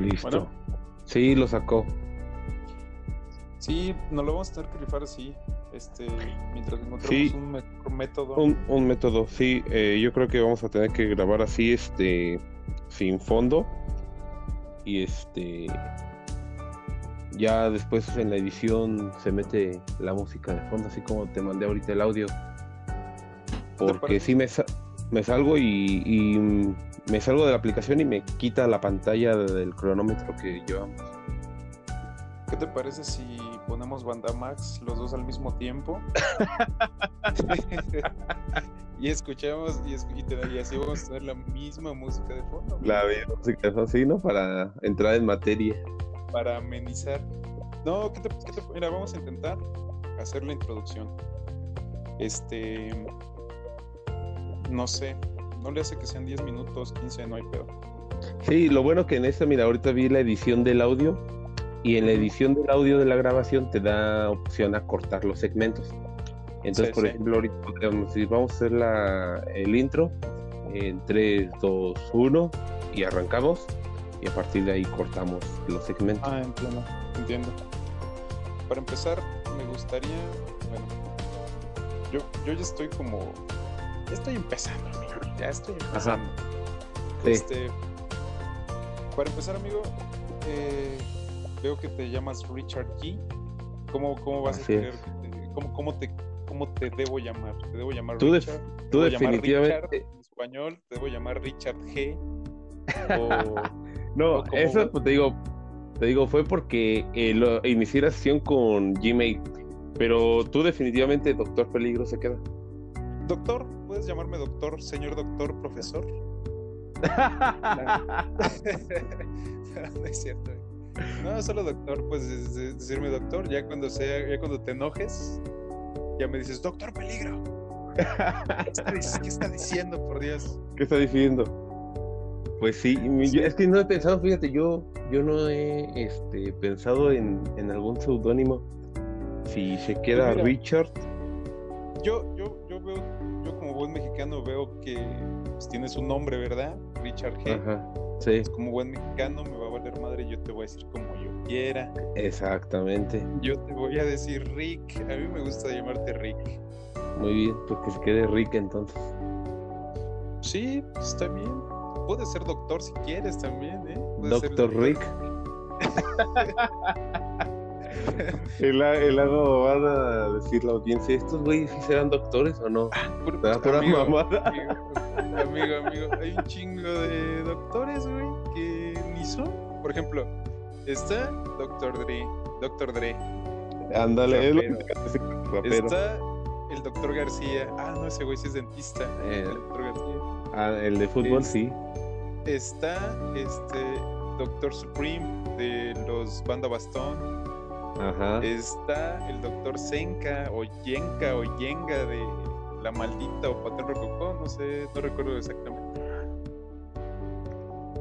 Listo. Sí, lo sacó. Sí, nos lo vamos a tener que rifar así, este, mientras encontremos un método. Un, método, sí. Eh, yo creo que vamos a tener que grabar así, este, sin fondo. Y este, ya después en la edición se mete la música de fondo, así como te mandé ahorita el audio. Porque sí me, me salgo y, me salgo de la aplicación y me quita la pantalla del cronómetro que llevamos. ¿Qué te parece si ponemos Banda Max los dos al mismo tiempo? y escuchamos y, y, así vamos a tener la misma música de fondo. La misma música de sí, ¿no? Para entrar en materia. Para amenizar. No, ¿qué te, qué te, mira, vamos a intentar hacer la introducción. Este no sé, no le hace que sean 10 minutos, 15, no hay peor. Sí, lo bueno que en esta, mira, ahorita vi la edición del audio y en la edición del audio de la grabación te da opción a cortar los segmentos. Entonces, por ejemplo, ahorita podríamos decir, vamos a hacer la, el intro en 3, 2, 1 y arrancamos y a partir de ahí cortamos los segmentos. Ah, entiendo, entiendo. Para empezar, me gustaría, bueno, yo, yo ya estoy como estoy empezando, amigo. Ya estoy empezando. Este, para empezar, amigo, eh, veo que te llamas Richard G. ¿Cómo, cómo vas a querer? ¿Cómo, cómo, te, ¿Cómo te debo llamar? ¿Te debo llamar tú Richard? tú definitivamente. en español, ¿te debo llamar Richard G? no, eso pues, te digo, te digo, fue porque eh, lo, inicié la sesión con Gmail. Pero tú definitivamente, Doctor Peligro, se queda. Doctor, ¿puedes llamarme doctor, señor doctor, profesor? no, es cierto. No, solo doctor, pues decirme doctor, ya cuando sea, ya cuando te enojes, ya me dices, doctor peligro. ¿Qué está, diciendo, por Dios? ¿Qué está diciendo? Pues sí, es que no he pensado, fíjate, yo, yo no he este, pensado en, en algún seudónimo. Si se queda pues Richard. Yo, yo, yo veo buen mexicano veo que pues, tienes un nombre, ¿verdad? Richard G. sí. Pues, como buen mexicano me va a valer madre, yo te voy a decir como yo quiera. Exactamente. Yo te voy a decir Rick. A mí me gusta llamarte Rick. Muy bien, porque se quede Rick entonces. Sí, está bien. Puede ser doctor si quieres también, ¿eh? Doctor Rick. lago van a decir la audiencia, ¿estos güeyes sí serán doctores o no? Ah, pura, amigo, mamada. Amigo, amigo, hay un chingo de doctores, güey, que ni son. Por ejemplo, está Doctor Dre, Doctor Dre. Ándale, Está el Doctor García. Ah, no, ese güey sí es dentista. el Doctor García. Ah, el de fútbol, sí. Está este Doctor Supreme de los Banda Bastón. Está el doctor Senka o Yenka o Yenga de La Maldita o Patrón Rococó, no sé, no recuerdo exactamente.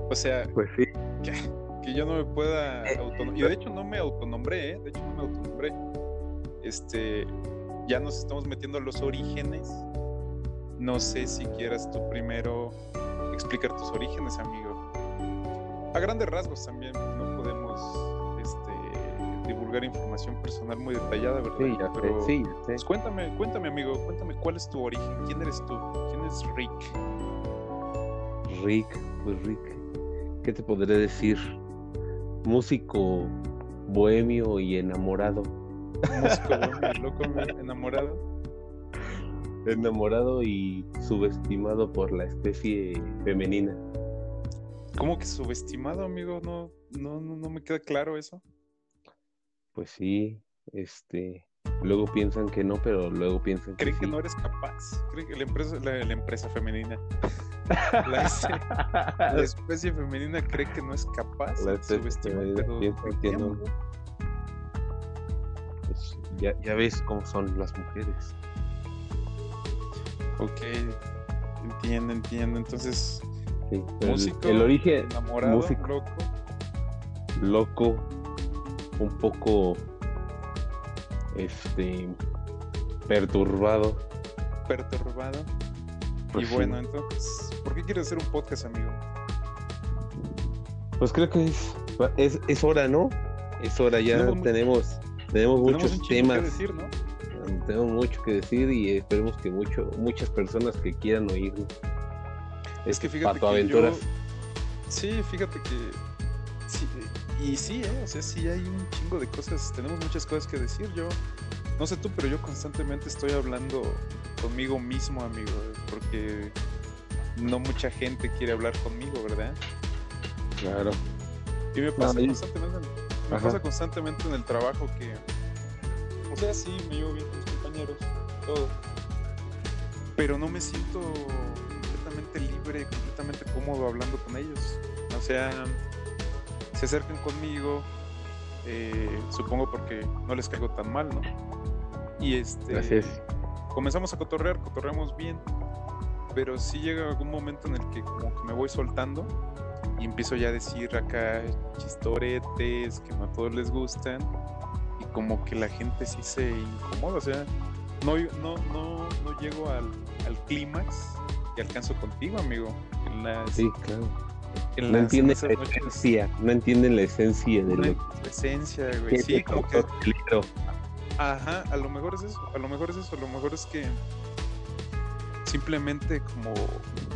O sea, pues sí. que, yo no me pueda eh, autonombrar. Y de hecho no me autonombré, ¿eh? De hecho no me autonombré. Este, ya nos estamos metiendo a los orígenes. No sé si quieras tú primero explicar tus orígenes, amigo. A grandes rasgos también, divulgar información personal muy detallada, ¿verdad? Sí, Pero, sí, pues cuéntame, cuéntame, amigo, cuéntame cuál es tu origen, quién eres tú, quién es Rick. Rick, pues Rick, ¿qué te podré decir? Músico bohemio y enamorado. Músico bohemio, loco, enamorado. Enamorado y subestimado por la especie femenina. ¿Cómo que subestimado, amigo? No, no, no, no me queda claro eso pues sí, este, luego piensan que no, pero luego piensan que, ¿Creen que no eres capaz? ¿Creen que la empresa, la, empresa femenina, la, especie femenina cree que no es capaz? La especie que no. Pues ya, ya ves cómo son las mujeres. Ok, entiendo, entiendo. Entonces, sí, músico, el, origen, enamorado, músico, loco, loco, un poco este perturbado. Perturbado. Pues y bueno, entonces, ¿por qué quieres hacer un podcast, amigo? Pues creo que es es, es hora, ¿no? Es hora, ya tenemos, tenemos, tenemos, muchos temas. decir, ¿no? Tenemos mucho que decir y esperemos que mucho, muchas personas que quieran oírnos. Es que fíjate que yo... Sí, fíjate que... Sí, y sí, ¿eh? o sea, sí hay un chingo de cosas, tenemos muchas cosas que decir. Yo, no sé tú, pero yo constantemente estoy hablando conmigo mismo, amigo, porque no mucha gente quiere hablar conmigo, ¿verdad? Claro. Y me pasa, constantemente, me pasa constantemente en el trabajo que, o sea, sí, me llevo bien con mis compañeros, todo, pero no me siento completamente libre, completamente cómodo hablando con ellos. O sea, se acercan conmigo, eh, supongo porque no les caigo tan mal, ¿no? Y este... Gracias. Comenzamos a cotorrear, cotorreamos bien, pero sí llega algún momento en el que como que me voy soltando y empiezo ya a decir acá chistoretes que no a todos les gustan y como que la gente sí se incomoda, o sea, no, no, no, no llego al, al clímax que alcanzo contigo, amigo. sí, claro. No entienden la esencia, no entienden la esencia de la esencia, güey. Sí, como que... Ajá, a lo mejor es eso, a lo mejor es eso, a lo mejor es que simplemente como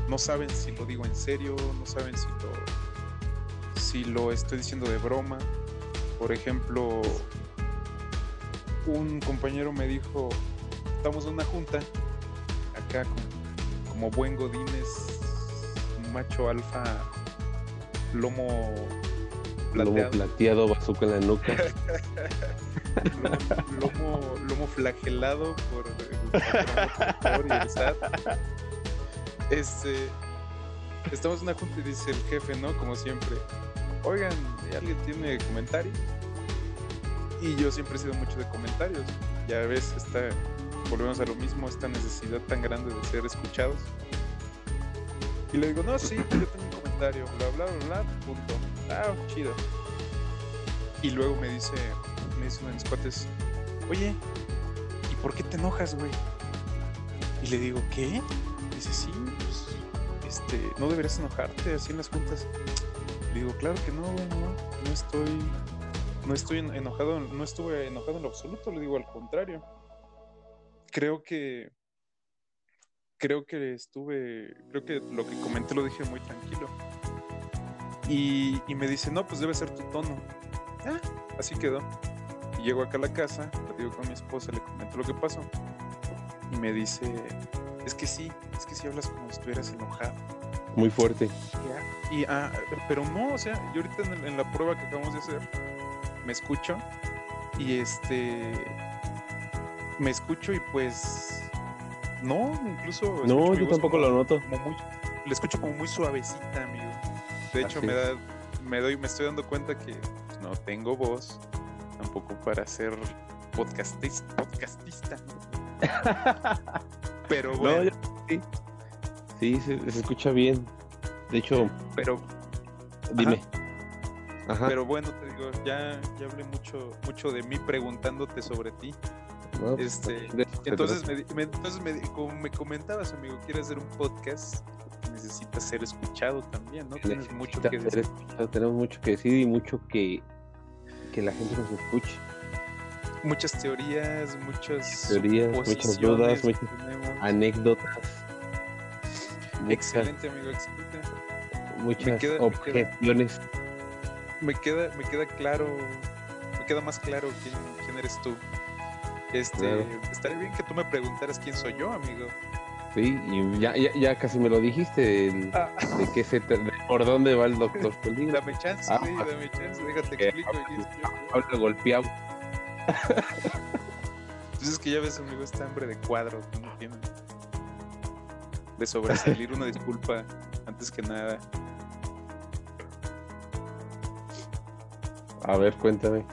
no saben si lo digo en serio, no saben si lo, si lo estoy diciendo de broma. Por ejemplo, un compañero me dijo, estamos en una junta, acá como, buen Godínez, un macho alfa, lomo plateado. Lomo plateado, bazooka en la nuca. lomo, lomo, flagelado por el, y el SAT. Este, estamos en una junta y dice el jefe, ¿no? Como siempre, oigan, ¿alguien tiene comentarios? Y yo siempre he sido mucho de comentarios. Ya ves, está, volvemos a lo mismo, esta necesidad tan grande de ser escuchados. Y le digo, no, sí, yo tengo comentario, bla, bla, bla, punto. Ah, chido. Y luego me dice, me dice uno de mis cuates, oye, ¿y por qué te enojas, güey? Y le digo, ¿qué? dice, sí, pues, este, no deberías enojarte así en las juntas. Le digo, claro que no, güey, no, no estoy, no estoy enojado, no estuve enojado en lo absoluto, le digo al contrario. Creo que, creo que estuve, creo que lo que comenté lo dije muy tranquilo. Y, y me dice, no, pues debe ser tu tono. Ah, así quedó. Y llego acá a la casa, le digo con mi esposa, le comento lo que pasó. Y me dice, es que sí, es que sí hablas como si estuvieras enojado. Muy fuerte. Y, ah, pero no, o sea, yo ahorita en, la prueba que acabamos de hacer, me escucho y este, me escucho y pues, no, incluso. No, yo tampoco lo noto. Muy, le escucho como muy suavecita, amigo. De hecho, me da, me doy, me estoy dando cuenta que no tengo voz tampoco para ser podcastista. podcastista Pero bueno. sí, sí se, escucha bien. De hecho, pero dime. Ajá. Pero bueno, te digo, ya, ya hablé mucho, mucho de mí preguntándote sobre ti. Pues, este, entonces, me, entonces me, como me comentabas, amigo, quieres hacer un podcast, necesitas ser escuchado también, ¿no? Tienes mucho que decir. Tenemos mucho que decir y mucho que, que la gente nos escuche. Muchas teorías, muchas teorías, muchas dudas, muchas anécdotas. Excelente, amigo, excelente. Muchas objeciones. Me queda, me queda claro, me queda más claro quién, quién eres tú. Este, estaría bien que tú me preguntaras quién soy yo, amigo. Sí, y ya, ya, ya casi me lo dijiste, ah. de qué se por dónde va el doctor Peligro. Dame chance, ah, sí, dame chance, déjate explico. Habla golpeado. Entonces es que ya ves, amigo, este hambre de cuadro que uno tiene. De sobresalir, una disculpa, antes que nada. A ver, cuéntame.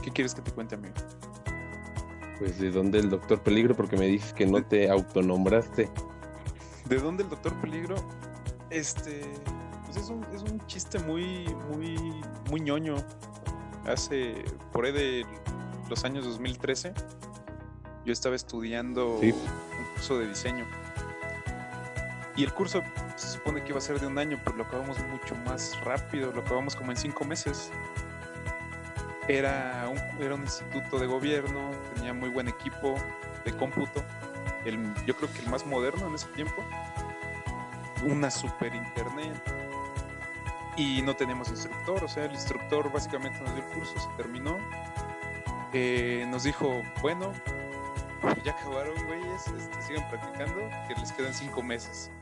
¿Qué quieres que te cuente, amigo? Pues de dónde el Doctor Peligro, porque me dices que no te autonombraste. ¿De dónde el Doctor Peligro? Este, pues es un, es un chiste muy, muy, muy ñoño. Hace, por ahí de los años 2013, yo estaba estudiando un curso de diseño. Y el curso se supone que iba a ser de un año, pero lo acabamos mucho más rápido, lo acabamos como en cinco meses. Era un, era un instituto de gobierno, tenía muy buen equipo de cómputo, el, yo creo que el más moderno en ese tiempo, una super internet, y no teníamos instructor, o sea, el instructor básicamente nos dio el curso, se terminó, eh, nos dijo, bueno, ya acabaron, güeyes, este, sigan practicando, que les quedan cinco meses.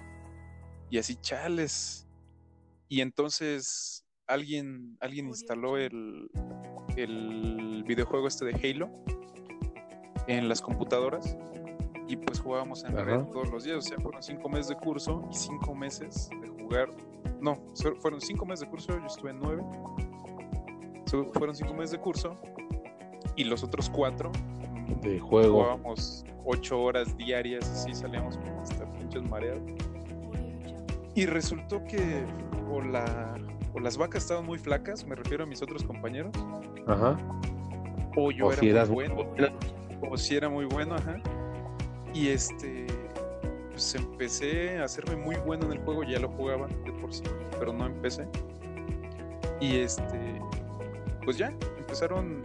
Y así, chales. Y entonces alguien, alguien instaló el, el videojuego este de Halo en las computadoras y pues jugábamos en la red todos los días. O sea, fueron cinco meses de curso y cinco meses de jugar. No, fueron cinco meses de curso, yo estuve en nueve. Fueron cinco meses de curso y los otros cuatro de juego. Jugábamos ocho horas diarias, así salíamos hasta pinches mareados. Y resultó que o, la, o las vacas estaban muy flacas, me refiero a mis otros compañeros. Ajá. O yo era muy bueno. O si era muy bueno, ajá. Y este, pues empecé a hacerme muy bueno en el juego, ya lo jugaba de por sí, pero no empecé. Y este, pues ya, empezaron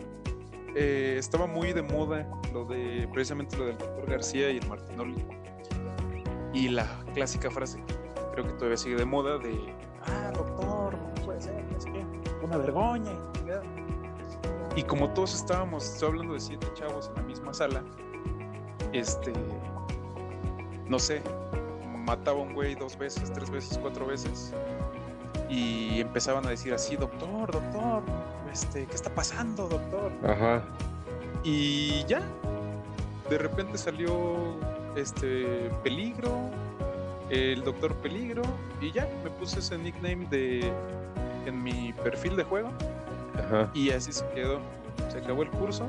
eh, estaba muy de moda lo de precisamente lo del doctor García y el Martinoli. Y la clásica frase creo que todavía sigue de moda de ah, doctor, no puede ser, es que una vergüenza. Y como todos estábamos, estoy hablando de siete chavos en la misma sala, este, no sé, mataba a un güey dos veces, tres veces, cuatro veces. Y empezaban a decir así, doctor, doctor, este, ¿qué está pasando, doctor? Ajá. Y ya, de repente salió este Peligro, el Doctor Peligro, y ya, me puse ese nickname de en mi perfil de juego. Ajá. Y así se quedó. Se acabó el curso.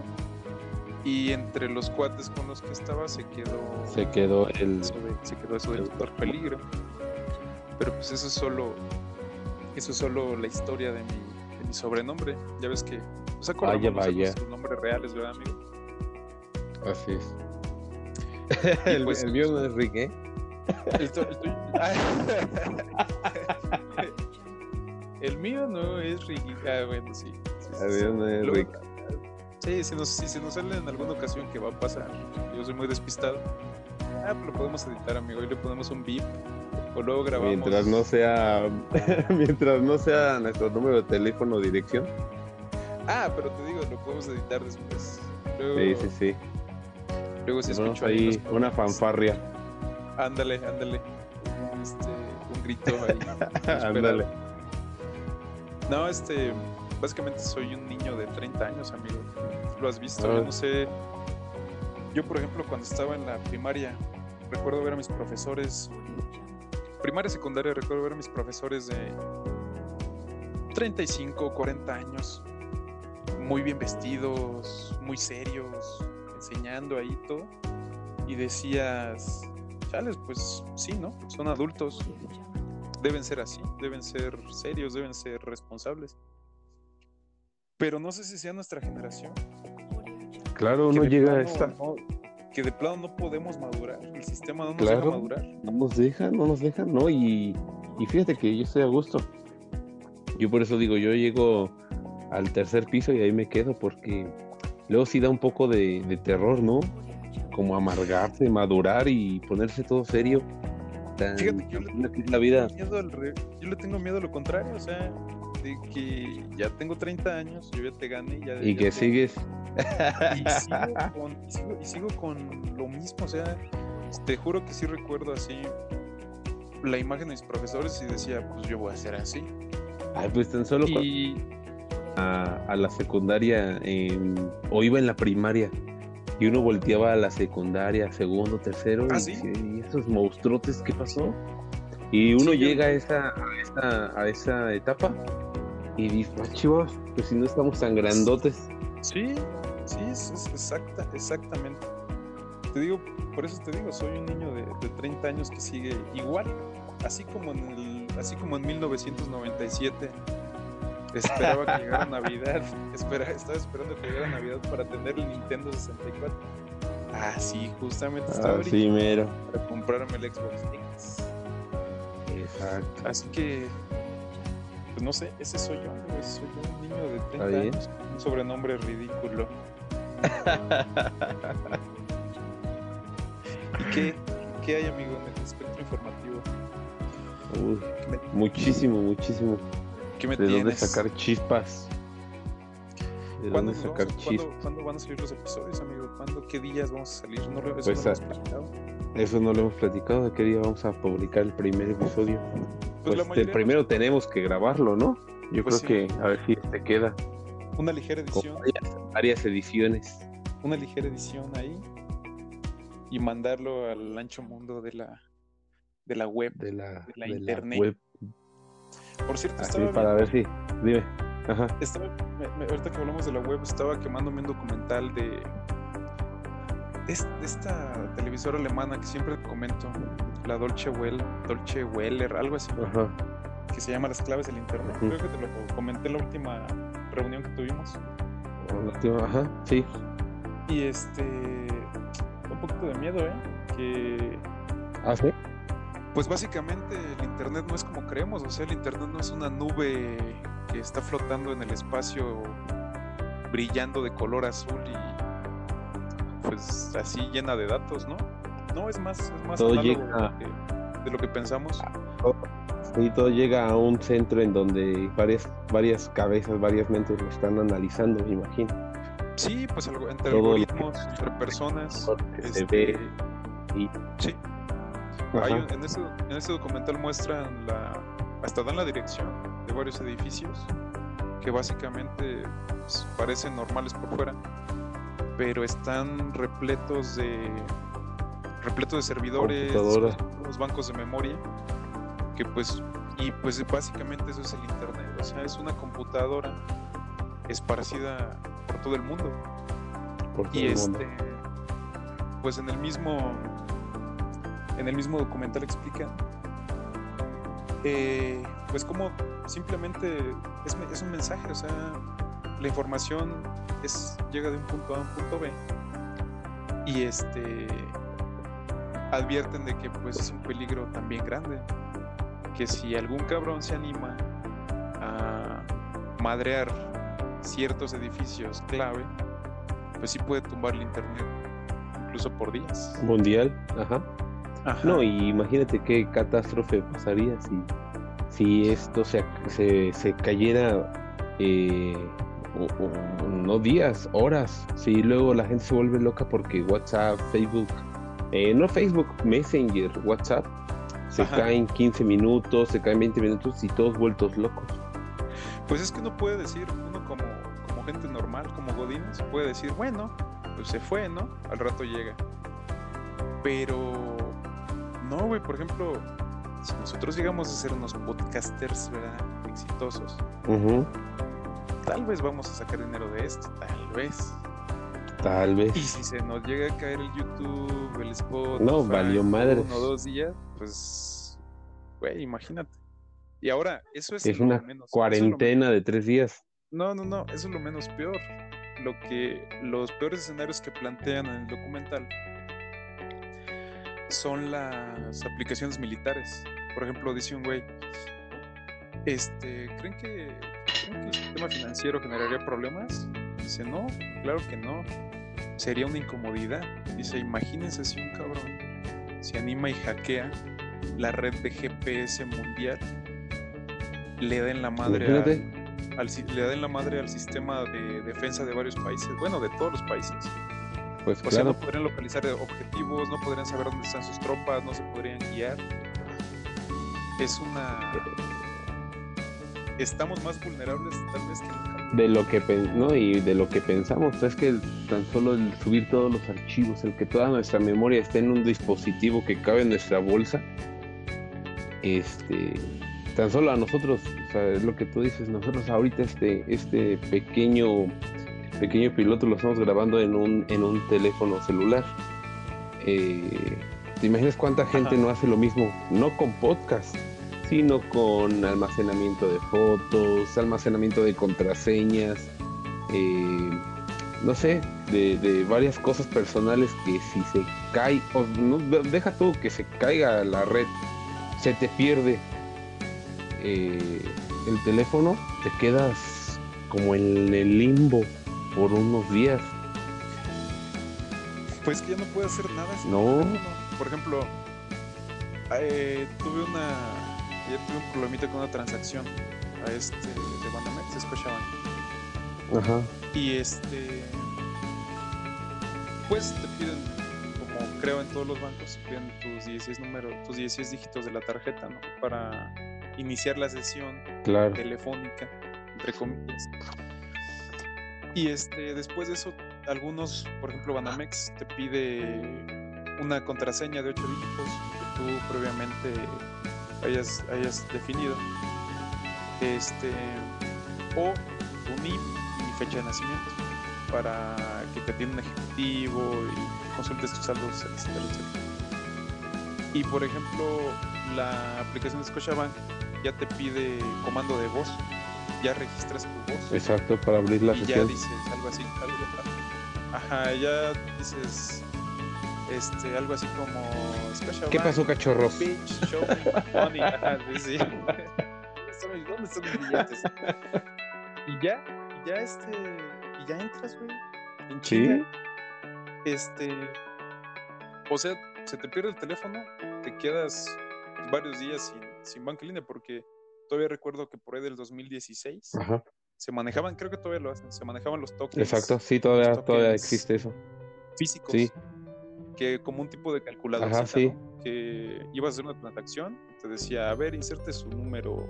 Y entre los cuates con los que estaba se quedó. Se quedó el. se quedó eso del Doctor Peligro. Pero pues eso es solo. Eso es solo la historia de mi mi sobrenombre. Ya ves que. O sea, vaya, vaya. Sus nombres reales, ¿verdad, amigo? Así es. el, pues, el, mío no es Rick, ¿eh? El, el, mío no es Rick. Ah, bueno, sí. el mío no es Rick. Sí, si nos, si se nos sale en alguna ocasión que va a pasar, yo soy muy despistado. Ah, lo podemos editar, amigo, y le ponemos un beep o luego grabamos. Mientras no sea, mientras no sea nuestro número de teléfono o dirección. Ah, pero te digo, lo podemos editar después. sí, sí, sí. Luego se escucha ahí una fanfarria. Ándale, ándale. Este, un grito ahí. ándale. No, este, básicamente soy un niño de 30 años, amigo. Lo has visto, yo ah. no sé. Yo, por ejemplo, cuando estaba en la primaria, recuerdo ver a mis profesores primaria, secundaria, recuerdo ver a mis profesores de 35, 40 años, muy bien vestidos, muy serios, enseñando ahí todo. Y decías, chales, pues sí, ¿no? Son adultos, deben ser así, deben ser serios, deben ser responsables. Pero no sé si sea nuestra generación. Claro, no llega a esta que de plano no podemos madurar, el sistema no nos deja madurar. No nos deja, no nos deja, ¿no? Y, fíjate que yo estoy a gusto. Yo por eso digo, yo llego al tercer piso y ahí me quedo porque luego sí da un poco de, terror, ¿no? Como amargarse, madurar y ponerse todo serio. Fíjate que yo le, la vida. yo le tengo miedo a lo contrario, o sea, de que ya tengo 30 años, yo ya te gané. Ya, y que sigues y sigo, con, lo mismo, o sea, te juro que sí recuerdo así la imagen de mis profesores y decía, pues yo voy a ser así. Ay, pues tan solo a, la secundaria o iba en la primaria y uno volteaba a la secundaria, segundo, tercero, ¿Ah, y, esos monstruotes, ¿qué pasó? Y uno llega a, esa, a, esa, a esa etapa y dice, ah, chivos, pues si no estamos tan grandotes. Sí, Sí, es, exacta, exactamente. Te digo, por eso te digo, soy un niño de, 30 años que sigue igual, así como en el, así como en 1997 esperaba que llegara Navidad, espera, estaba esperando que llegara Navidad para tener el Nintendo 64. Ah, sí, justamente estaba ah, sí, mero. para comprarme el Xbox X. Exacto. Así que, pues no sé, ese soy yo, soy yo, un niño de 30 años, un sobrenombre ridículo. ¿Y qué, qué hay, amigo, en el espectro informativo? Uy, muchísimo, muchísimo. ¿Qué me ¿De dónde sacar chispas? ¿De ¿Cuándo, dónde sacar vamos chispas? ¿cuándo, cuándo van a salir los episodios, amigo? ¿Cuándo, qué días vamos a salir? ¿No lo, eso Pues, no lo hemos ah, platicado? Eso no lo hemos platicado. ¿De qué día vamos a publicar el primer episodio? Pues, mayoría primero tenemos que grabarlo, ¿no? Yo Pues creo que a ver si te queda Una ligera edición, varias, varias ediciones. una ligera edición ahí y mandarlo al ancho mundo de la, de la web. de la, De la de internet. web. Por cierto, Así estaba, para ver si. Dime. Ajá. estaba- me- me- ahorita que hablamos de la web, estaba quemándome un documental de, es- de esta televisora alemana que siempre comento, la Dolce Well, Dolce Weller, algo así, Ajá. que se llama Las claves del internet. Creo que te lo comenté en la última reunión que tuvimos. Ajá. Sí. Y este, un poquito de miedo, ¿eh? Que Ah, sí. Pues básicamente el Internet no es como creemos, o sea, el Internet no es una nube que está flotando en el espacio brillando de color azul y pues así llena de datos, ¿no? No, es más, es más Todo llega- de, lo que, de lo que pensamos. Y todo llega a un centro en donde varias, varias cabezas, varias mentes lo están analizando, me imagino. Sí, pues entre Todo algoritmos, entre personas. Este, ve y- Sí. Hay un- en, ese, en ese documental muestran la. hasta dan la dirección de varios edificios que básicamente pues, parecen normales por fuera, pero están repletos de. repletos de servidores, unos bancos de memoria, que pues. y pues básicamente eso es el internet, o sea, es una computadora esparcida por todo el mundo. por todo Y el mundo. este, pues en el mismo, en el mismo documental explica, eh, pues como simplemente es, me- es un mensaje, o sea, la información es llega de un punto A a un punto B y este advierten de que pues es un peligro también grande, que si algún cabrón se anima a madrear ciertos edificios clave, pues sí puede tumbar el internet, incluso por días. Mundial, ajá. Ajá. No, y imagínate qué catástrofe pasaría si, si esto se, se, se cayera, eh, no días, horas. Si luego la gente se vuelve loca porque WhatsApp, Facebook, eh, no Facebook, Messenger, WhatsApp, se Ajá. caen 15 minutos, se caen 20 minutos y todos vueltos locos. Pues es que uno puede decir, uno como, como gente normal, como Godines, puede decir, bueno, pues se fue, ¿no? Al rato llega. Pero no, güey, por ejemplo, si nosotros llegamos a ser unos podcasters, ¿verdad? Exitosos, tal vez vamos a sacar dinero de esto, tal vez. Tal vez. Y si se nos llega a caer el YouTube, el Spotify, No, valió madres. uno o dos días, pues, güey, imagínate. Y ahora, eso es, Es lo una menos- eso es lo cuarentena de tres días. No, no, no, eso es lo menos peor. Lo que los peores escenarios que plantean en el documental son las aplicaciones militares. Por ejemplo, dice un güey, este, ¿creen que, ¿creen que el sistema financiero generaría problemas? Dice, no, claro que no. Sería una incomodidad. Dice, imagínense si un cabrón se anima y hackea la red de GPS mundial, le da en la madre al si- le den la madre al sistema de defensa de varios países, bueno, de todos los países. Pues O sea, no podrían localizar objetivos, no podrían saber dónde están sus tropas, no se podrían guiar. Es una... Estamos más vulnerables tal vez que nunca. de lo que no y de lo que pensamos es que tan solo el subir todos los archivos el que toda nuestra memoria esté en un dispositivo que cabe en nuestra bolsa este tan solo a nosotros o sea es lo que tú dices nosotros ahorita este este pequeño pequeño piloto lo estamos grabando en un en un teléfono celular Eh, te imaginas cuánta gente Ajá. no hace lo mismo no con podcast sino con almacenamiento de fotos, almacenamiento de contraseñas, eh, no sé, de, de varias cosas personales que si se cae, o no, de- deja tú que se caiga la red, se te pierde, eh, el teléfono, te quedas como en el limbo por unos días. Pues que ya no puede hacer nada. No. Por ejemplo, eh, tuve una. Ayer tuve un problemita con una transacción a este de Banamex, escuchaban. Ajá. Y este. Pues te piden, como creo en todos los bancos, te piden tus 16 números, tus 16 dígitos de la tarjeta, ¿no? Para iniciar la sesión Claro. telefónica, entre comillas. Y este, después de eso, algunos, por ejemplo, Banamex te pide una contraseña de 8 dígitos que tú previamente hayas, hayas definido. Este, o tu NIP y fecha de nacimiento para que te atienda un ejecutivo y consultes tus saldos, etcétera, etcétera. Y por ejemplo, la aplicación de Scotiabank ya te pide comando de voz, ya registras tu voz Exacto, para abrir la y ya sesión. dices algo así, algo ajá, ya dices este algo así como Scotiabank, ¿Qué pasó, cachorros? Bitch, show me money, ajá, sí, sí. ¿Dónde están mis- ¿Dónde están mis billetes? Y ya, y ya este, y ya entras, güey, en Sí. chinga. Este, o sea, se te pierde el teléfono, te quedas varios días sin, sin banca en línea porque todavía recuerdo que por ahí del 2016 Ajá. se manejaban, creo que todavía lo hacen, se manejaban los tokens Exacto, sí, todavía, todavía existe eso. físicos. Sí. Que como un tipo de calculador. Ajá, sí. Que ibas a hacer una transacción, te decía, a ver, inserte su número,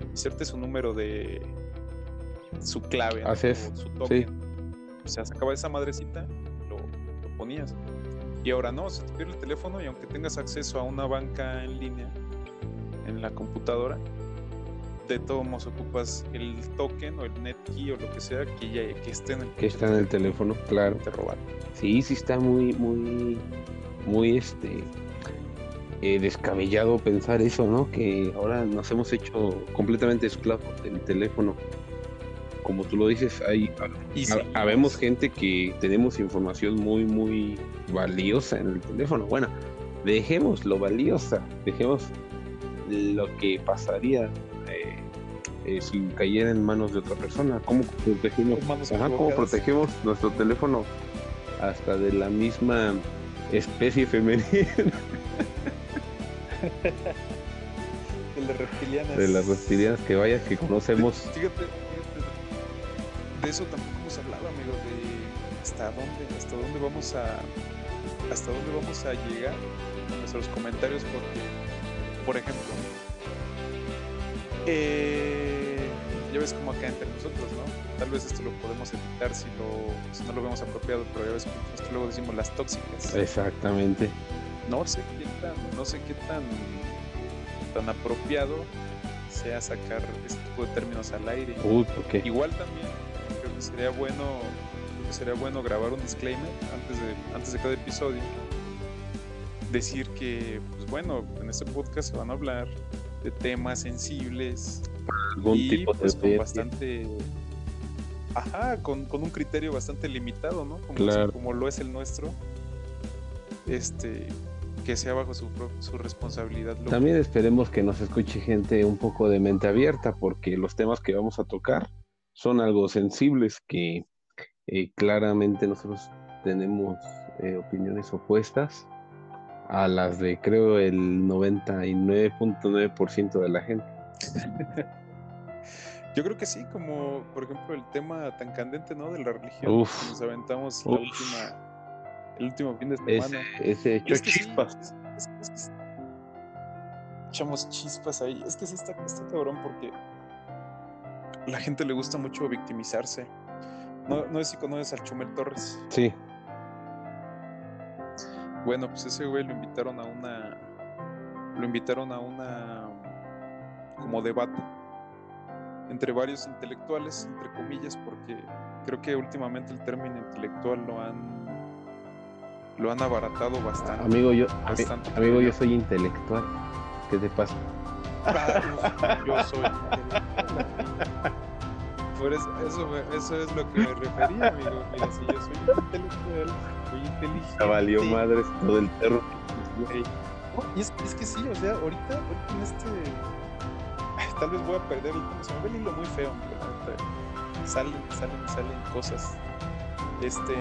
inserte su número de su clave, ¿no? Es, O su token. O sea, sacaba esa madrecita, lo, lo ponías. Y ahora no, se te pierde el teléfono y aunque tengas acceso a una banca en línea, en la computadora, de todos modos ocupas el token o el netkey o lo que sea que ya que esté en el Que está en el teléfono, claro. te robaron. Sí, sí está muy, muy, muy este eh, descabellado pensar eso, ¿no? Que ahora nos hemos hecho completamente esclavos del teléfono. Como tú lo dices, hay Y seguimos. habemos gente que tenemos información muy, muy valiosa en el teléfono. Bueno, dejemos lo valiosa, dejemos lo que pasaría eh, si cayera en manos de otra persona. ¿Cómo protegemos, ajá, cómo protegemos nuestro teléfono hasta de la misma especie femenina de las reptilianas. de las reptilianas que vaya que conocemos? Fíjate, de eso tampoco hemos hablado, amigo, de hasta dónde, hasta dónde vamos a, hasta dónde vamos a llegar nuestros comentarios, porque, por ejemplo, eh, ya ves como acá entre nosotros, ¿no? Tal vez esto lo podemos evitar si, lo, si no lo vemos apropiado, pero ya ves como nosotros luego decimos las tóxicas. Exactamente. no sé qué tan, no sé qué tan, tan apropiado sea sacar este tipo de términos al aire. Uy, ¿por qué? Igual también creo que sería bueno, creo que sería bueno grabar un disclaimer antes de, antes de cada episodio. Decir que, pues bueno, en este podcast se van a hablar de temas sensibles Algún y tipo de pues con bastante ajá con, con un criterio bastante limitado no como, Claro. como lo es el nuestro este que sea bajo su, su responsabilidad También esperemos que nos escuche gente un poco de mente abierta, porque los temas que vamos a tocar son algo sensibles que eh, claramente nosotros tenemos eh, opiniones opuestas a las de creo el 99.9% de la gente. yo creo que sí como por ejemplo el tema tan candente no de la religión Uf. nos aventamos la Uf. última el último fin de Ese, semana ese Y echó es que sí, chispas. es- es sí. echamos chispas ahí. Es que sí está, está cabrón porque la gente le gusta mucho victimizarse. No, no sé si conoces al Chumel Torres. Sí, Bueno, pues ese güey lo invitaron a una. Lo invitaron a una. como debate. Entre varios intelectuales, entre comillas, porque creo que últimamente el término intelectual lo han. lo han abaratado bastante. amigo, yo, ami- Bastante, amigo, creo yo soy intelectual. ¿Qué te pasa? Yo soy. Por eso, eso, me- eso es lo que me refería, amigo. Mira, si yo soy intelectual, soy inteligente. Ya valió madres todo el perro. Y es, es que sí, o sea, ahorita, ahorita en este. Tal vez voy a perder el. Se me ve hilo muy feo, Salen, salen, salen cosas. Este,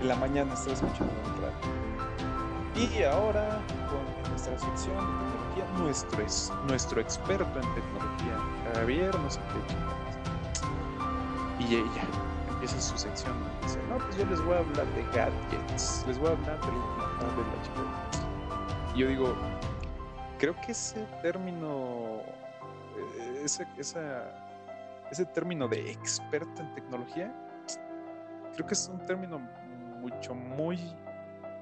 en la mañana estoy escuchando un radio. Y ahora, con nuestra sección de tecnología, nuestro, es, nuestro experto en tecnología, Javier, no sé qué Y ella empieza su sección. Dice, no, pues yo les voy a hablar de gadgets. Les voy a hablar de la, de chica. Y yo digo, creo que ese término, eh, ese, ese término de experto en tecnología, creo que es un término mucho, muy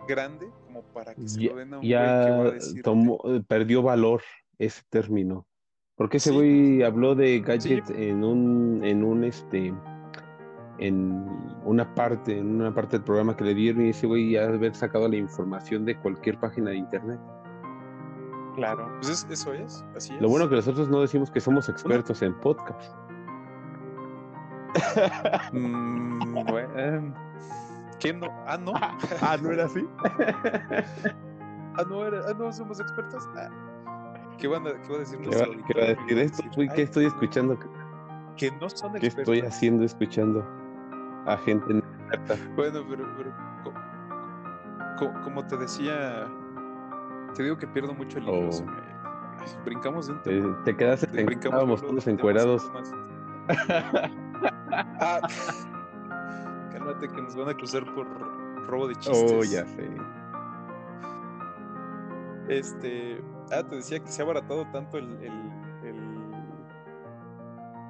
grande como para que se lo den a un ya güey que va a decir tomó, eh, perdió valor ese término. Porque ese güey habló de gadgets en un, en un este en una parte, en una parte del programa que le dieron y ese güey ya haber sacado la información de cualquier página de internet. Claro, pues eso es, así es. Lo bueno que nosotros no decimos que somos expertos en podcast. mm, bueno, ¿Qué no? Ah, no. ah, no era así. ah, no era, ah, no somos expertos. Ah. ¿Qué, van a, ¿Qué va a decir? ¿Qué va, ¿qué va a decir esto? ¿Qué estoy escuchando? Que no son expertos. ¿Qué estoy haciendo escuchando a gente Bueno, pero, pero como te decía te digo que pierdo mucho el hilo. Oh. brincamos de un tema. Te, quedaste, te brincamos todos encuerados. ah, cálmate que nos van a cruzar por robo de chistes. Oh, ya sé. Este. Ah, te decía que se ha abaratado tanto el. El,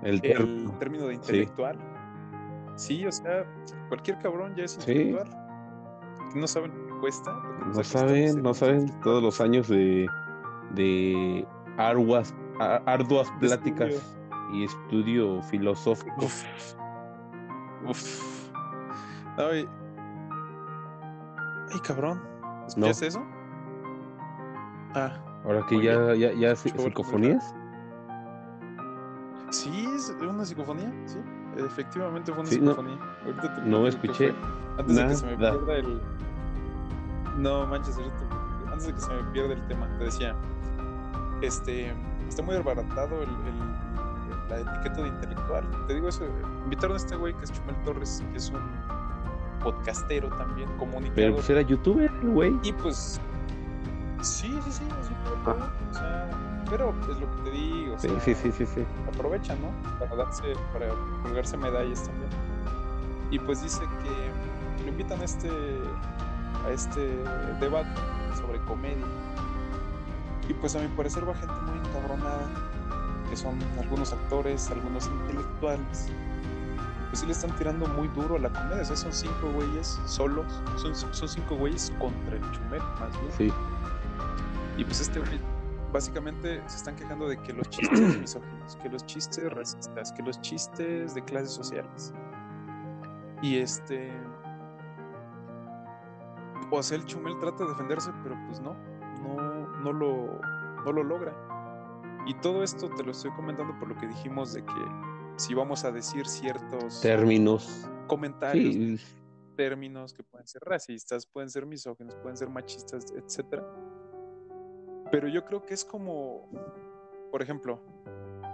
el, el, término de intelectual. Sí. o sea, cualquier cabrón ya es intelectual. No saben cuesta. No saben, no saben todos los años de, de arduas, arduas pláticas y estudio filosófico. Uf. Ay, ay cabrón. ¿Qué es eso? Ah. Ahora que ya, ya, ya, psicofonías. Sí, es una psicofonía, sí. Efectivamente fue una psicofonía. No, Ahorita te no escuché. Antes de que se me pierda el, no manches, antes de que se me pierda el tema, te decía, este, está muy abaratado el, la etiqueta de intelectual. Te digo eso, invitaron a este güey que es Chumel Torres, que es un podcastero también, comunicador. Pero pues era youtuber el güey. Y pues, sí, sí, sí, es youtuber, o sea, pero es lo que te digo. sí, sí, sí, sí, sí. Aprovechan, ¿no? Para darse, para colgarse medallas también. Y pues dice que lo invitan a este a este debate sobre comedia. Y pues a mi parecer va gente muy encabronada, que son algunos actores, algunos intelectuales. Pues sí le están tirando muy duro a la comedia. O sea, son cinco güeyes solos, son, son cinco güeyes contra el chumel, más bien. Sí. Y pues este güey, básicamente se están quejando de que los chistes misóginos, que los chistes racistas, que los chistes de clases sociales. Y este o sea, el Chumel trata de defenderse, pero pues no, no, no lo, no lo logra. Y todo esto te lo estoy comentando por lo que dijimos de que si vamos a decir ciertos términos, comentarios, términos que pueden ser racistas, pueden ser misóginos, pueden ser machistas, etcétera. Pero yo creo que es como, por ejemplo,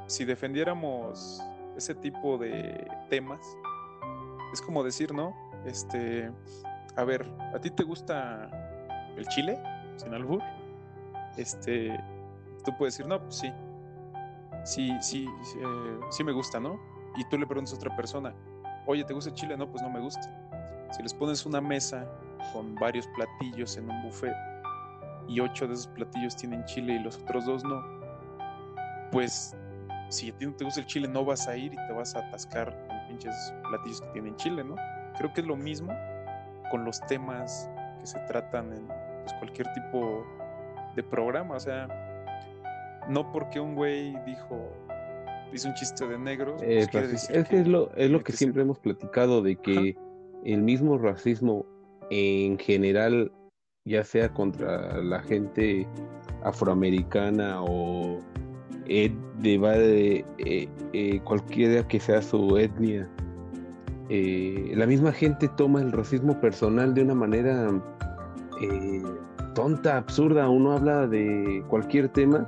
si defendiéramos ese tipo de temas, es como decir, ¿no? Este, a ver, ¿a ti te gusta el chile? Sin albur. Este, tú puedes decir, no, pues sí. Sí, sí, eh, sí, me gusta, ¿no? Y tú le preguntas a otra persona, oye, ¿te gusta el chile? No, pues no me gusta. Si les pones una mesa con varios platillos en un buffet y ocho de esos platillos tienen chile y los otros dos no, pues si a ti no te gusta el chile no vas a ir y te vas a atascar con pinches platillos que tienen chile, ¿no? Creo que es lo mismo con los temas que se tratan en pues, cualquier tipo de programa. O sea, no porque un güey dijo, hizo un chiste de negros. Pues, es, que, es lo, es lo que, siempre hemos platicado, de que el mismo racismo en general, ya sea contra la gente afroamericana o de, de eh, eh, cualquiera que sea su etnia, eh, la misma gente toma el racismo personal de una manera eh, tonta, absurda. Uno habla de cualquier tema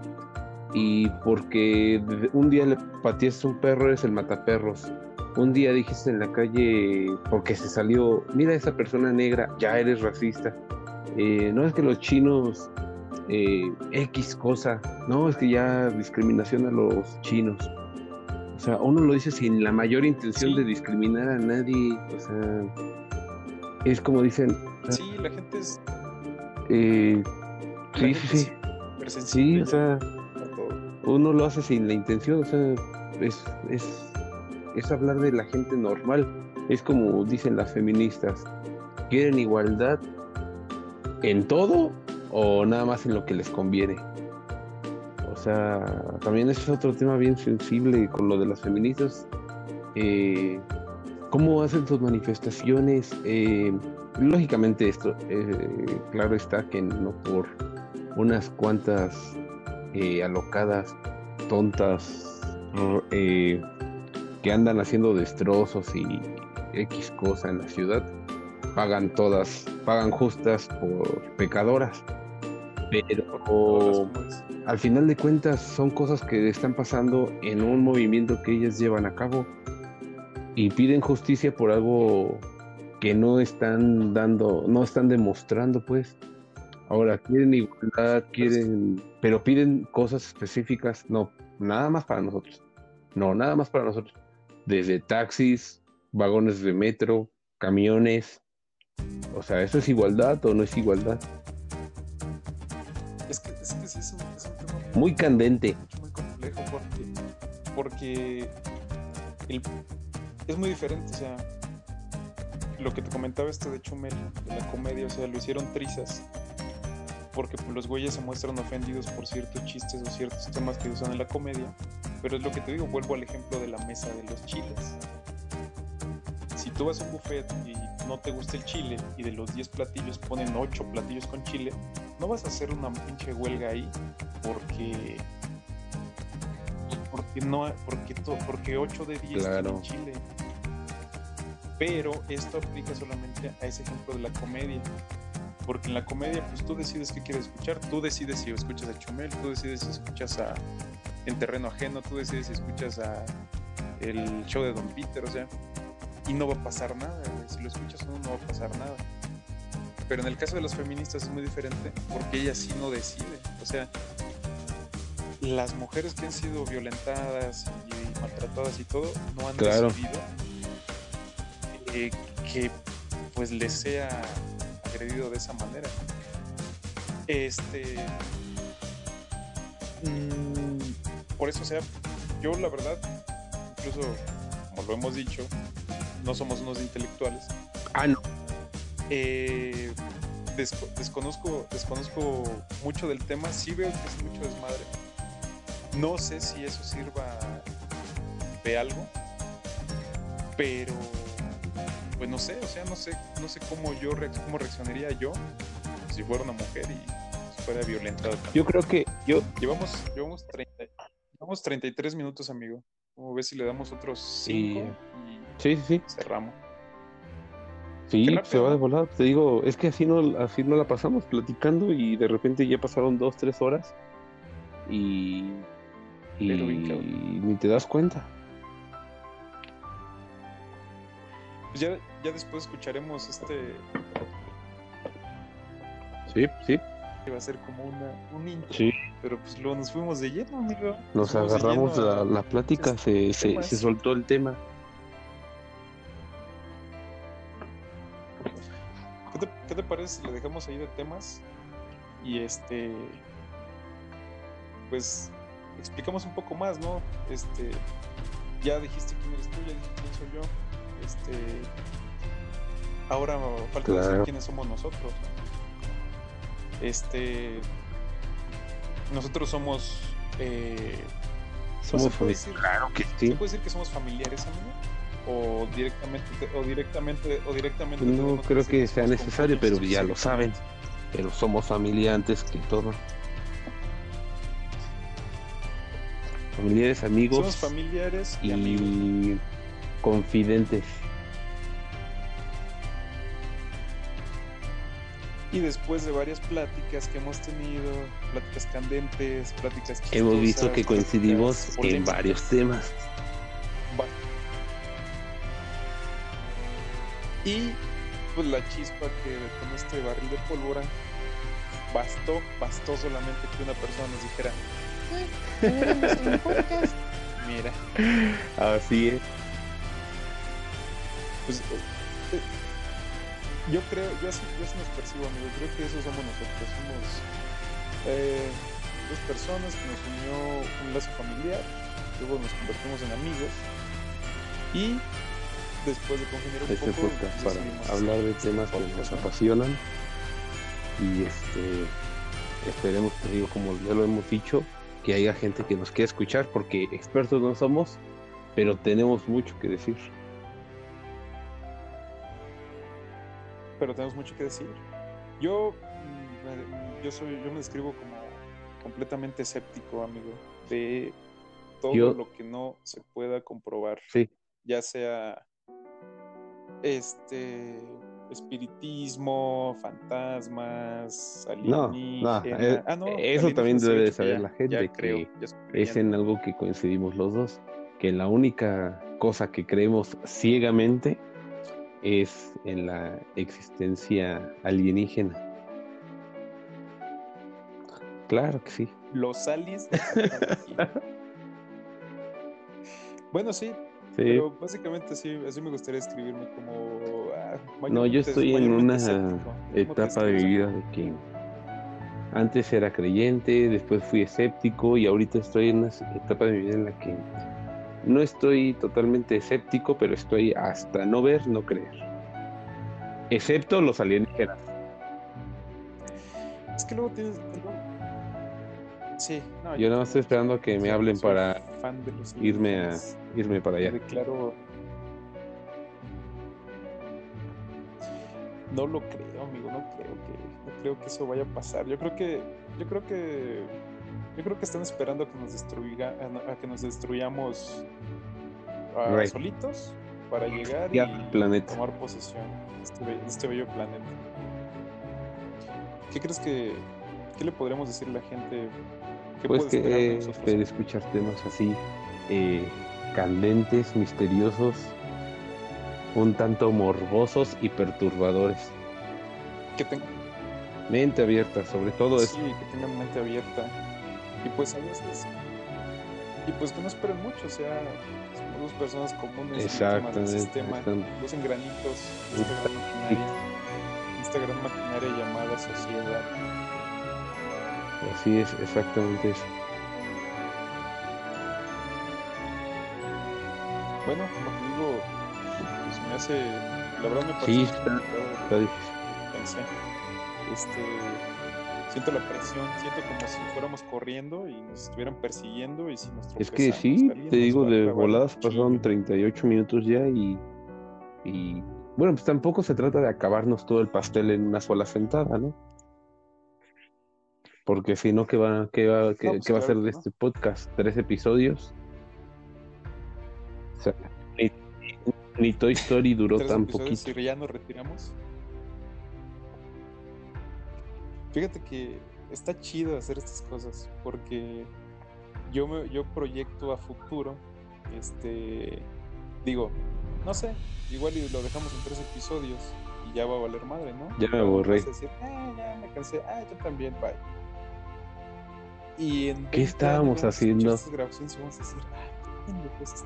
y porque un día le pateaste un perro, eres el mataperros. Un día dijiste en la calle, porque se salió, mira esa persona negra, ya eres racista. Eh, no es que los chinos X cosa, no es que ya discriminación a los chinos. O sea, uno lo dice sin la mayor intención de discriminar a nadie. O sea, es como dicen. Sí, la gente es. Eh, sí, sí, sí. Sí, o sea, uno lo hace sin la intención, o sea, es, es, es hablar de la gente normal. Es como dicen las feministas, ¿quieren igualdad en todo o nada más en lo que les conviene? Sea, también es otro tema bien sensible con lo de las feministas. Eh, ¿Cómo hacen sus manifestaciones? Eh, lógicamente esto, eh, claro está que no por unas cuantas alocadas, tontas, que andan haciendo destrozos y X cosa en la ciudad, pagan todas, pagan justas por pecadoras. Pero al final de cuentas son cosas que están pasando en un movimiento que ellas llevan a cabo y piden justicia por algo que no están dando, no están demostrando, pues. Ahora quieren igualdad, quieren, pero piden cosas específicas, no, nada más para nosotros. No, nada más para nosotros. Desde taxis, vagones de metro, camiones. O sea, ¿eso es igualdad o no es igualdad? Muy, candente. Muy complejo porque, es muy diferente, o sea, lo que te comentaba esto de Chumel, de la comedia, o sea, lo hicieron trizas porque los güeyes se muestran ofendidos por ciertos chistes o ciertos temas que usan en la comedia. Pero es lo que te digo, vuelvo al ejemplo de la mesa de los chiles. Si tú vas a un buffet y no te gusta el chile y de los 10 platillos ponen 8 platillos con chile, no vas a hacer una pinche huelga ahí porque porque no porque porque 8 de 10 tienen chile. Pero esto aplica solamente a ese ejemplo de la comedia porque en la comedia pues tú decides qué quieres escuchar, tú decides si escuchas a Chumel, tú decides si escuchas a En Terreno Ajeno, tú decides si escuchas a el show de Don Peter, o sea, y no va a pasar nada, si lo escuchas uno no va a pasar nada. Pero en el caso de las feministas es muy diferente porque ellas sí no deciden, o sea, las mujeres que han sido violentadas y maltratadas y todo no han decidido eh, que pues les sea agredido de esa manera. Este. Mm, por eso, o sea, yo la verdad, incluso, como lo hemos dicho, no somos unos intelectuales. Ah, no. Eh, desconozco, desconozco mucho del tema, sí veo que es mucho desmadre. No sé si eso sirva de algo, pero pues no sé, o sea, no sé, no sé cómo yo cómo reaccionaría yo si fuera una mujer y fuera violentada. Yo creo que yo llevamos llevamos 30 llevamos 33 minutos, amigo. Como ves si le damos otros 5 y sí, sí, cerramos. Sí, se va de volada. Te digo, es que así no, así no la pasamos platicando y de repente ya pasaron dos, tres horas y, y ni te das cuenta. Pues ya, ya después escucharemos este. Sí, sí. Que va a ser como una, un intro. Sí. Pero pues luego nos fuimos de lleno, amigo. Nos, agarramos la, la, plática, se, se, se, soltó el tema. ¿Qué te, ¿Qué te parece si le dejamos ahí de temas? Y este. Pues explicamos un poco más, ¿no? Este. Ya dijiste quién eres tú, ya dijiste quién soy yo este, ahora falta decir quiénes somos nosotros. Este, nosotros somos, eh, somos claro que sí. ¿Se puede decir que somos familiares, amigo? O directamente, o directamente, o directamente. No creo que sea necesario, pero ya lo saben. Pero somos familia antes que todo. Familiares, amigos. Somos familiares y, amigos confidentes. Y después de varias pláticas que hemos tenido, pláticas candentes, pláticas Hemos visto que coincidimos en varios temas. Y pues la chispa que con este barril de pólvora bastó, bastó solamente que una persona nos dijera, Mira. Así es. Pues, eh, yo creo, yo así, yo así nos percibo, amigos. Creo que eso somos nosotros. Somos eh, dos personas que nos unió un lazo familiar. Luego nos convertimos en amigos. Y después de congeniar un este poco. Podcast para hablar de temas que nos apasionan. Y este esperemos, te digo, como ya lo hemos dicho, que haya gente que nos quiera escuchar, porque expertos no somos, pero tenemos mucho que decir. Pero tenemos mucho que decir. Yo, mm, yo soy, yo me describo como completamente escéptico, amigo, de todo lo que no se pueda comprobar. Sí. Ya sea este espiritismo, fantasmas, alienígenas. Eh, ah, no, eso también debe de saber la gente, que es en algo que coincidimos los dos, que la única cosa que creemos ciegamente es en la existencia alienígena. Claro que sí. Los aliens. bueno, sí, pero básicamente sí, así me gustaría escribirme como... Ah, no, yo estoy en una etapa de vida de que antes era creyente, después fui escéptico y ahorita estoy en una etapa de mi vida en la que no estoy totalmente escéptico, pero estoy hasta no ver, no creer. Excepto los alienígenas. Es que luego tienes... Sí, yo nada más estoy esperando a que me hablen para irme a irme para allá. Claro. No lo creo, amigo, no creo que no creo que eso vaya a pasar. Yo creo que yo creo que yo creo que están esperando a que nos destruya a, que nos destruyamos solitos para llegar y tomar posesión de este, este bello planeta. ¿Qué crees que qué le podríamos decir a la gente pues que puede escuchar temas así eh, candentes, misteriosos, un tanto morbosos y perturbadores. Que tengan mente abierta, sobre todo sí, que tengan mente abierta. Y pues a veces y pues que no esperen mucho, o sea, somos dos personas comunes Exactamente, del sistema, dos engranitos gran maquinaria, esta gran maquinaria llamada sociedad. Así es, exactamente eso. Bueno, como te digo, pues me hace. La verdad me parece. Sí, está, está difícil. Pensé. Este. Siento la presión, siento como si fuéramos corriendo y nos estuvieran persiguiendo y si nos Es que sí, te digo, de voladas pasaron 38 minutos ya y, y bueno, pues tampoco se trata de acabarnos todo el pastel en una sola sentada, ¿no? Porque si no, ¿qué va, qué va, qué, pues va a ser de este podcast? ¿Tres episodios? O sea, ni, Toy Story duró tan poquito. Y ya nos retiramos. Fíjate que está chido hacer estas cosas porque yo me, yo proyecto a futuro, este, digo, no sé, igual y lo dejamos en tres episodios y ya va a valer madre, ¿no? Ya me aburrí. Decir, ah, ya me cansé, ah, yo también, bye. Y en ¿Qué estábamos haciendo?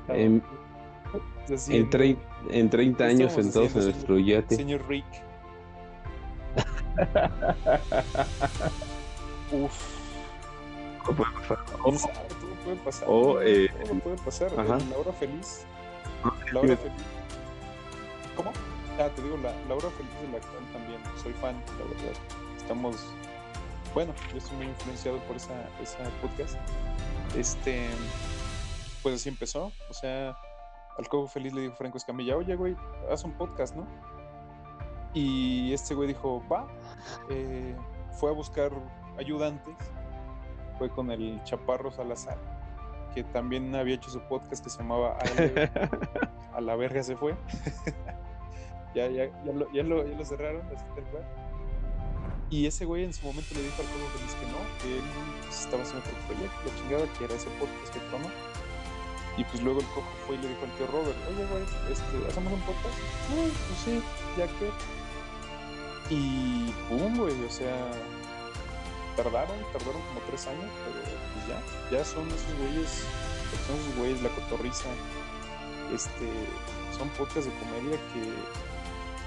en, en, 30 años sentados en nuestro yate. Señor Rick. Uf. ¿Cómo puede pasar? Oh, todo puede pasar. Oh, eh, todo puede pasar. Ajá. La hora feliz. La hora feliz. ¿Cómo? Ah, te digo, la, la hora feliz de la cual también soy fan, la verdad. Estamos bueno, yo estoy muy influenciado por esa, esa podcast. Este, pues así empezó. O sea, al Cobo Feliz le dijo Franco Escamilla, oye, güey, haz un podcast, ¿no? Y este güey dijo, va. Eh, fue a buscar ayudantes. Fue con el Chaparro Salazar, que también había hecho su podcast que se llamaba A la verga se fue. ya, ya, ya, lo, ya, lo, ya lo cerraron, así tal cual. Y ese güey en su momento le dijo al Coco Feliz que no, que él pues, estaba haciendo otro proyecto, la chingada, que era ese podcast que trono. Y pues luego el Coco fue y le dijo al tío Robert, oye güey, este, ¿hacemos un podcast? No, pues sí, ya que. Y pum, güey, o sea, tardaron, tardaron como tres años, pero pues ya, ya son esos güeyes, son esos güeyes, la cotorriza, este, son podcasts de comedia que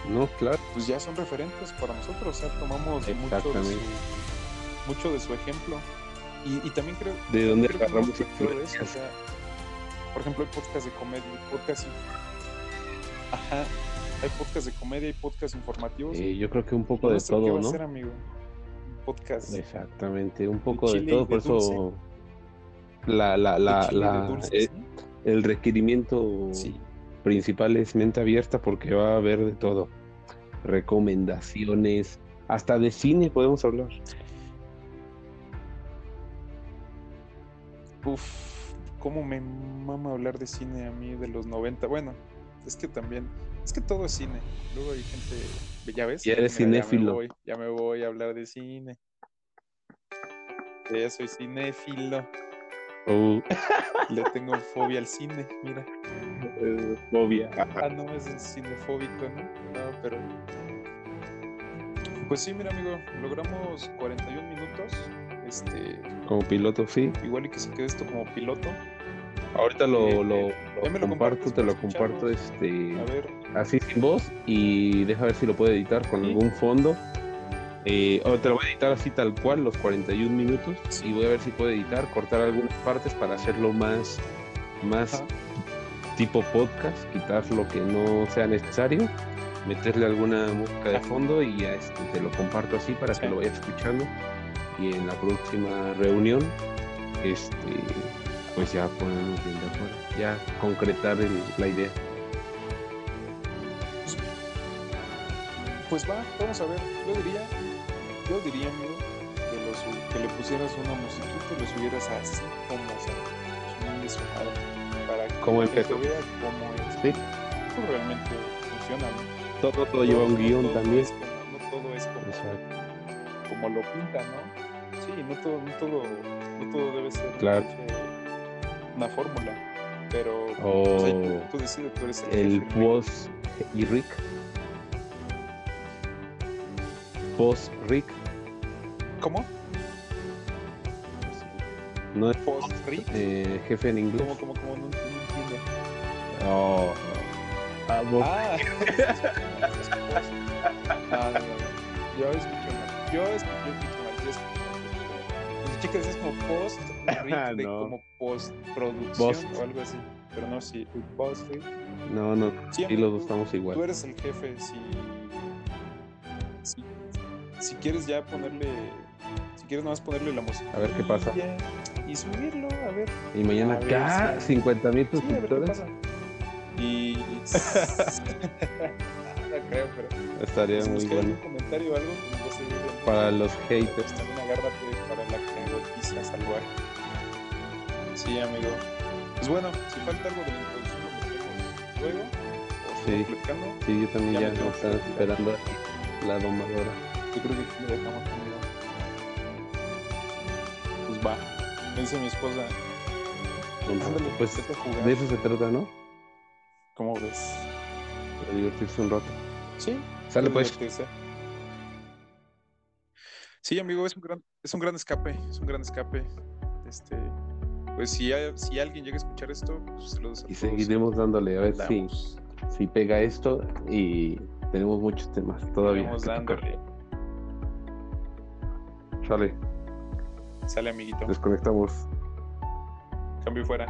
No, claro. pues ya son referentes para nosotros, o sea, tomamos mucho de, su, mucho de su ejemplo. Y, y también creo, ¿De dónde agarramos de eso, o sea, por ejemplo, hay podcasts de comedia, podcasts... Ajá, hay podcasts de comedia y podcasts informativos. Eh, yo creo que un ¿Lo poco de qué todo, a ¿no? ser, amigo? Un podcast Exactamente, un poco de todo, de por dulce. eso la, la, la, eh, ¿sí? el requerimiento Sí. Principal es mente abierta porque va a haber de todo. Recomendaciones, hasta de cine podemos hablar. Uf, cómo me mama hablar de cine a mí de los 90. Bueno, es que también, es que todo es cine. Luego hay gente, ya ves, Ya eres Mira, Ya me cinéfilo. voy, ya me voy a hablar de cine. Ya soy cinéfilo. Oh, Le tengo fobia al cine, mira. Eh, fobia. Ah, no, es cinefóbico, ¿no? No, pero. Pues sí, mira, amigo, logramos 41 minutos. Este, Como piloto, sí. igual y que se quede esto como piloto. Ahorita lo, Eh, lo, eh, lo ya me lo comparto, te lo comparto este A ver, así sin voz y deja ver si lo puedo editar con Sí. algún fondo. Eh, o te lo voy a editar así tal cual, los 41 minutos, Sí. y voy a ver si puedo editar, cortar algunas partes para hacerlo más, más Ajá. Tipo podcast, quitar lo que no sea necesario, meterle alguna música de fondo y ya este, te lo comparto así para que lo vayas escuchando. Y en la próxima reunión, este, pues ya ponernos bien de acuerdo, ya concretar el- la idea. pues va, vamos a ver. Yo diría, yo diría, amigo, que, lo su- que le pusieras una musiquita y lo subieras así como se chingue ¿Cómo empezó? es. Sí. Realmente funciona. ¿no? Todo, todo lleva un guion todo también. como- no todo es como, Exacto. como lo pinta, ¿no? Sí, no todo, no todo, no todo debe ser Claro. una fórmula. Pero O pues, ahí tú, tú decides, tú eres el, el post y Rick. Post Rick. ¿Cómo? No es Post-Rick. eh, jefe en inglés. ¿Cómo, cómo, cómo? No, no. Oh. Ah, vos- Ah, no, no, no, no. Yo escucho mal. Yo escucho, yo mal. Yo mal. Escuché que decías como post Rick, de No. como postproducción Post. o algo así. Pero no, sí, post. No, no, Sí, los dos tú- estamos Tú igual. eres el jefe. Si, si, si quieres ya ponerle. Si quieres nomás ponerle la música. A ver qué pasa. Y, subirlo, a ver. Y mañana acá, sí. 50 mil suscriptores. Y. no creo, pero. Estaría Si muy bueno. algún comentario o algo, pues servir de Para los haters. Pues también agárrate para la cagotiza salvaje. Sí, amigo. Pues bueno, si falta algo de la introducción, lo metemos luego. O Sí. Sí, yo también Ya ya me están esperando aquí, la domadora. Yo creo que aquí lo dejamos, amigo. Pues va. Me dice mi esposa, Un ándale, Pues jugar. de eso se trata, ¿no? ¿Cómo ves? De divertirse un rato. Sí. Sale pues. divertirse. Sí, amigo, es un gran, es un gran escape, es un gran escape. Este, pues si, hay- si alguien llega a escuchar esto, pues saludos a Y todos. seguiremos dándole a ver si, si pega esto y tenemos muchos temas todavía. tocar. dándole. Sale, Sale, amiguito. desconectamos. Cambio fuera.